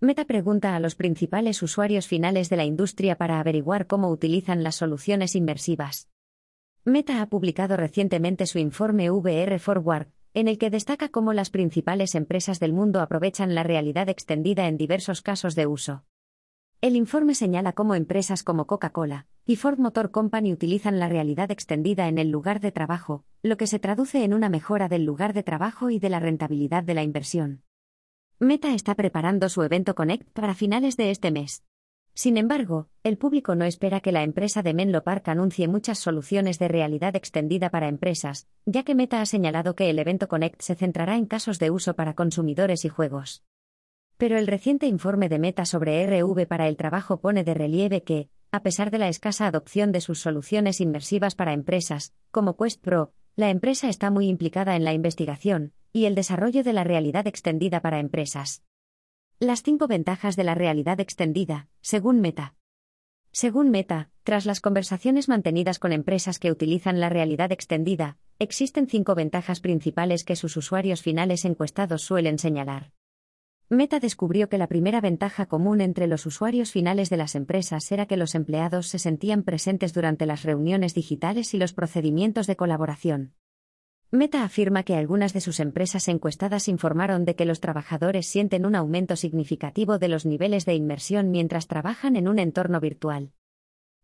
Meta pregunta a los principales usuarios finales de la industria para averiguar cómo utilizan las soluciones inmersivas. Meta ha publicado recientemente su informe VR Forward, en el que destaca cómo las principales empresas del mundo aprovechan la realidad extendida en diversos casos de uso. El informe señala cómo empresas como Coca-Cola y Ford Motor Company utilizan la realidad extendida en el lugar de trabajo, lo que se traduce en una mejora del lugar de trabajo y de la rentabilidad de la inversión. Meta está preparando su evento Connect para finales de este mes. Sin embargo, el público no espera que la empresa de Menlo Park anuncie muchas soluciones de realidad extendida para empresas, ya que Meta ha señalado que el evento Connect se centrará en casos de uso para consumidores y juegos. Pero el reciente informe de Meta sobre RV para el trabajo pone de relieve que, a pesar de la escasa adopción de sus soluciones inmersivas para empresas, como Quest Pro, la empresa está muy implicada en la investigación, y el desarrollo de la realidad extendida para empresas. Las cinco ventajas de la realidad extendida, según Meta. Según Meta, tras las conversaciones mantenidas con empresas que utilizan la realidad extendida, existen cinco ventajas principales que sus usuarios finales encuestados suelen señalar. Meta descubrió que la primera ventaja común entre los usuarios finales de las empresas era que los empleados se sentían presentes durante las reuniones digitales y los procedimientos de colaboración. Meta afirma que algunas de sus empresas encuestadas informaron de que los trabajadores sienten un aumento significativo de los niveles de inmersión mientras trabajan en un entorno virtual.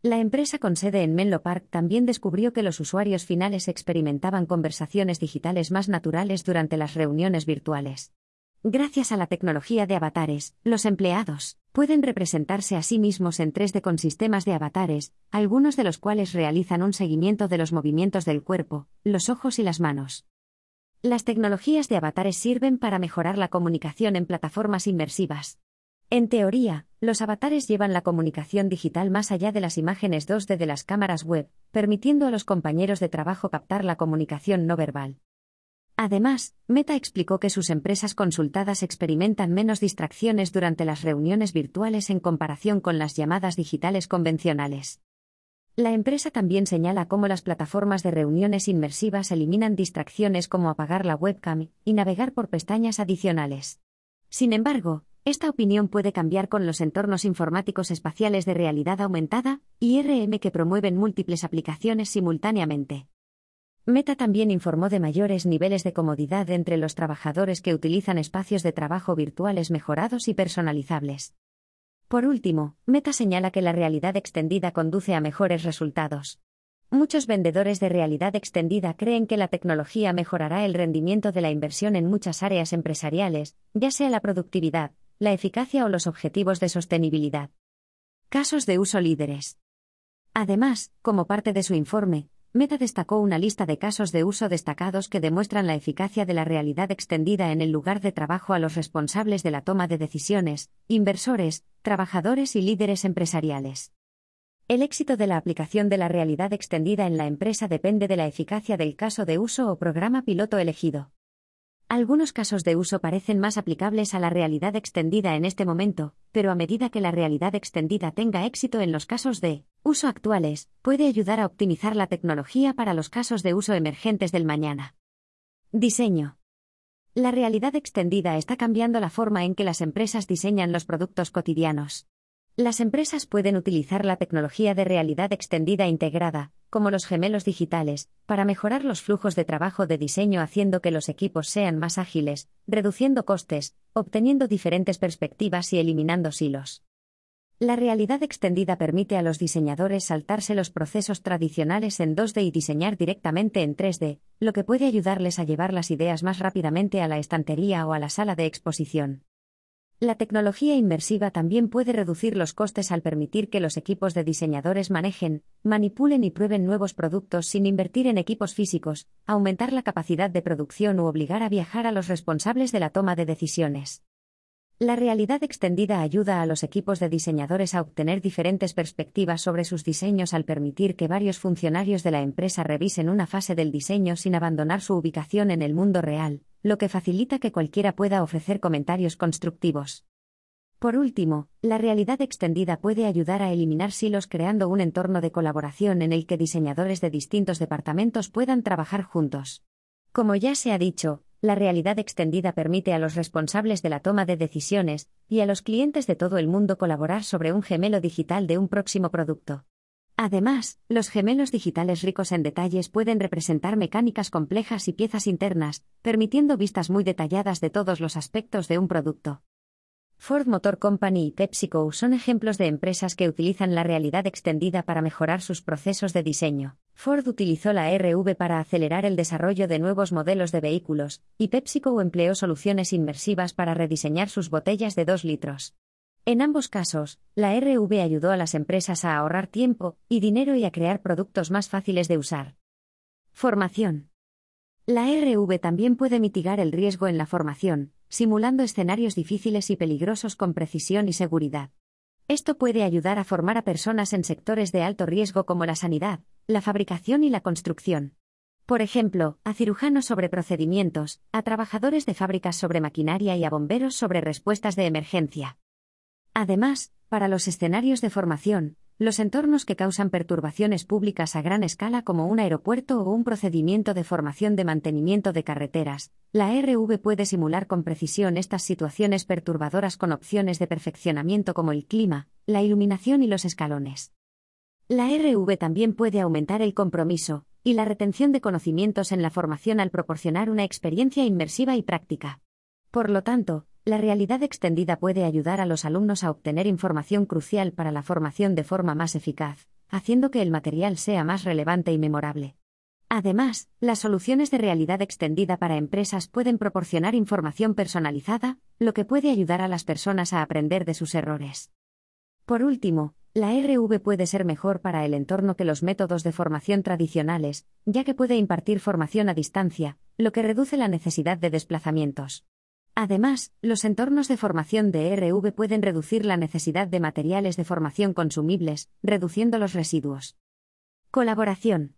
La empresa con sede en Menlo Park también descubrió que los usuarios finales experimentaban conversaciones digitales más naturales durante las reuniones virtuales. Gracias a la tecnología de avatares, los empleados pueden representarse a sí mismos en 3D con sistemas de avatares, algunos de los cuales realizan un seguimiento de los movimientos del cuerpo, los ojos y las manos. Las tecnologías de avatares sirven para mejorar la comunicación en plataformas inmersivas. En teoría, los avatares llevan la comunicación digital más allá de las imágenes 2D de las cámaras web, permitiendo a los compañeros de trabajo captar la comunicación no verbal. Además, Meta explicó que sus empresas consultadas experimentan menos distracciones durante las reuniones virtuales en comparación con las llamadas digitales convencionales. La empresa también señala cómo las plataformas de reuniones inmersivas eliminan distracciones como apagar la webcam y navegar por pestañas adicionales. Sin embargo, esta opinión puede cambiar con los entornos informáticos espaciales de realidad aumentada, IRM que promueven múltiples aplicaciones simultáneamente. Meta también informó de mayores niveles de comodidad entre los trabajadores que utilizan espacios de trabajo virtuales mejorados y personalizables. Por último, Meta señala que la realidad extendida conduce a mejores resultados. Muchos vendedores de realidad extendida creen que la tecnología mejorará el rendimiento de la inversión en muchas áreas empresariales, ya sea la productividad, la eficacia o los objetivos de sostenibilidad. Casos de uso líderes. Además, como parte de su informe, Meta destacó una lista de casos de uso destacados que demuestran la eficacia de la realidad extendida en el lugar de trabajo a los responsables de la toma de decisiones, inversores, trabajadores y líderes empresariales. El éxito de la aplicación de la realidad extendida en la empresa depende de la eficacia del caso de uso o programa piloto elegido. Algunos casos de uso parecen más aplicables a la realidad extendida en este momento, pero a medida que la realidad extendida tenga éxito en los casos de uso actuales, puede ayudar a optimizar la tecnología para los casos de uso emergentes del mañana. Diseño. La realidad extendida está cambiando la forma en que las empresas diseñan los productos cotidianos. Las empresas pueden utilizar la tecnología de realidad extendida integrada, como los gemelos digitales, para mejorar los flujos de trabajo de diseño haciendo que los equipos sean más ágiles, reduciendo costes, obteniendo diferentes perspectivas y eliminando silos. La realidad extendida permite a los diseñadores saltarse los procesos tradicionales en 2D y diseñar directamente en 3D, lo que puede ayudarles a llevar las ideas más rápidamente a la estantería o a la sala de exposición. La tecnología inmersiva también puede reducir los costes al permitir que los equipos de diseñadores manejen, manipulen y prueben nuevos productos sin invertir en equipos físicos, aumentar la capacidad de producción u obligar a viajar a los responsables de la toma de decisiones. La realidad extendida ayuda a los equipos de diseñadores a obtener diferentes perspectivas sobre sus diseños al permitir que varios funcionarios de la empresa revisen una fase del diseño sin abandonar su ubicación en el mundo real, lo que facilita que cualquiera pueda ofrecer comentarios constructivos. Por último, la realidad extendida puede ayudar a eliminar silos creando un entorno de colaboración en el que diseñadores de distintos departamentos puedan trabajar juntos. Como ya se ha dicho, la realidad extendida permite a los responsables de la toma de decisiones y a los clientes de todo el mundo colaborar sobre un gemelo digital de un próximo producto. Además, los gemelos digitales ricos en detalles pueden representar mecánicas complejas y piezas internas, permitiendo vistas muy detalladas de todos los aspectos de un producto. Ford Motor Company y PepsiCo son ejemplos de empresas que utilizan la realidad extendida para mejorar sus procesos de diseño. Ford utilizó la RV para acelerar el desarrollo de nuevos modelos de vehículos, y PepsiCo empleó soluciones inmersivas para rediseñar sus botellas de 2 litros. En ambos casos, la RV ayudó a las empresas a ahorrar tiempo y dinero y a crear productos más fáciles de usar. Formación. La RV también puede mitigar el riesgo en la formación, simulando escenarios difíciles y peligrosos con precisión y seguridad. Esto puede ayudar a formar a personas en sectores de alto riesgo como la sanidad, la fabricación y la construcción. Por ejemplo, a cirujanos sobre procedimientos, a trabajadores de fábricas sobre maquinaria y a bomberos sobre respuestas de emergencia. Además, para los escenarios de formación, los entornos que causan perturbaciones públicas a gran escala como un aeropuerto o un procedimiento de formación de mantenimiento de carreteras, la RV puede simular con precisión estas situaciones perturbadoras con opciones de perfeccionamiento como el clima, la iluminación y los escalones. La RV también puede aumentar el compromiso y la retención de conocimientos en la formación al proporcionar una experiencia inmersiva y práctica. Por lo tanto, la realidad extendida puede ayudar a los alumnos a obtener información crucial para la formación de forma más eficaz, haciendo que el material sea más relevante y memorable. Además, las soluciones de realidad extendida para empresas pueden proporcionar información personalizada, lo que puede ayudar a las personas a aprender de sus errores. Por último, la RV puede ser mejor para el entorno que los métodos de formación tradicionales, ya que puede impartir formación a distancia, lo que reduce la necesidad de desplazamientos. Además, los entornos de formación de RV pueden reducir la necesidad de materiales de formación consumibles, reduciendo los residuos. Colaboración.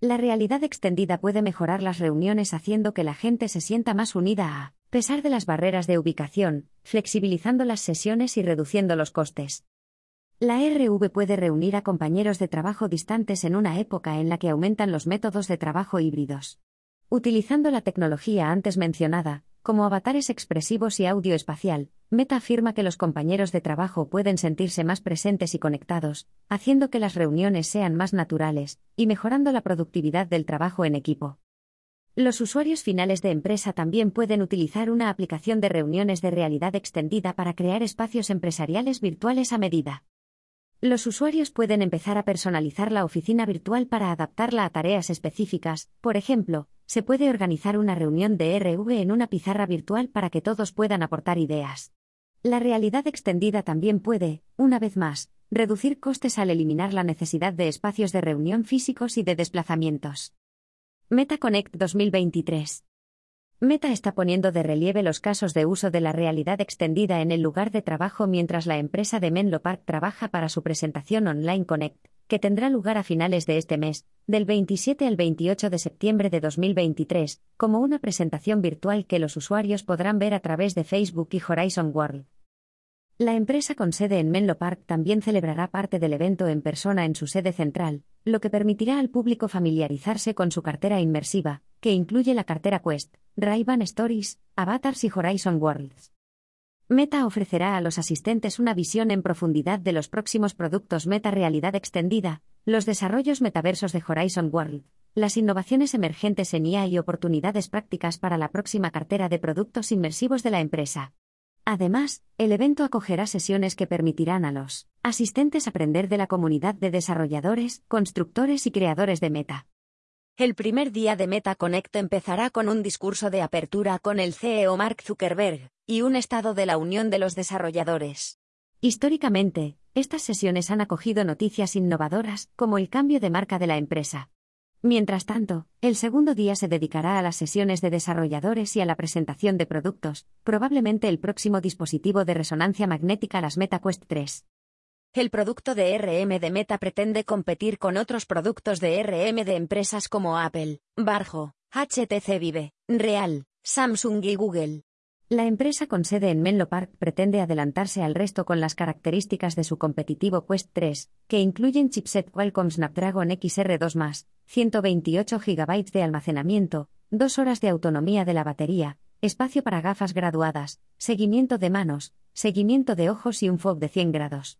La realidad extendida puede mejorar las reuniones haciendo que la gente se sienta más unida a pesar de las barreras de ubicación, flexibilizando las sesiones y reduciendo los costes. La RV puede reunir a compañeros de trabajo distantes en una época en la que aumentan los métodos de trabajo híbridos. Utilizando la tecnología antes mencionada, como avatares expresivos y audio espacial, Meta afirma que los compañeros de trabajo pueden sentirse más presentes y conectados, haciendo que las reuniones sean más naturales y mejorando la productividad del trabajo en equipo. Los usuarios finales de empresa también pueden utilizar una aplicación de reuniones de realidad extendida para crear espacios empresariales virtuales a medida. Los usuarios pueden empezar a personalizar la oficina virtual para adaptarla a tareas específicas, por ejemplo, se puede organizar una reunión de RV en una pizarra virtual para que todos puedan aportar ideas. La realidad extendida también puede, una vez más, reducir costes al eliminar la necesidad de espacios de reunión físicos y de desplazamientos. MetaConnect 2023 Meta está poniendo de relieve los casos de uso de la realidad extendida en el lugar de trabajo mientras la empresa de Menlo Park trabaja para su presentación online Connect, que tendrá lugar a finales de este mes, del 27 al 28 de septiembre de 2023, como una presentación virtual que los usuarios podrán ver a través de Facebook y Horizon World. La empresa con sede en Menlo Park también celebrará parte del evento en persona en su sede central, lo que permitirá al público familiarizarse con su cartera inmersiva, que incluye la cartera Quest, ray Stories, Avatars y Horizon Worlds. Meta ofrecerá a los asistentes una visión en profundidad de los próximos productos Meta Realidad Extendida, los desarrollos metaversos de Horizon World, las innovaciones emergentes en IA y oportunidades prácticas para la próxima cartera de productos inmersivos de la empresa. Además, el evento acogerá sesiones que permitirán a los asistentes aprender de la comunidad de desarrolladores, constructores y creadores de Meta. El primer día de Meta Connect empezará con un discurso de apertura con el CEO Mark Zuckerberg y un estado de la unión de los desarrolladores. Históricamente, estas sesiones han acogido noticias innovadoras, como el cambio de marca de la empresa, Mientras tanto, el segundo día se dedicará a las sesiones de desarrolladores y a la presentación de productos, probablemente el próximo dispositivo de resonancia magnética las MetaQuest 3. El producto de RM de Meta pretende competir con otros productos de RM de empresas como Apple, Barjo, HTC Vive, Real, Samsung y Google. La empresa con sede en Menlo Park pretende adelantarse al resto con las características de su competitivo Quest 3, que incluyen chipset Qualcomm Snapdragon XR2+, 128 GB de almacenamiento, 2 horas de autonomía de la batería, espacio para gafas graduadas, seguimiento de manos, seguimiento de ojos y un FOV de 100 grados.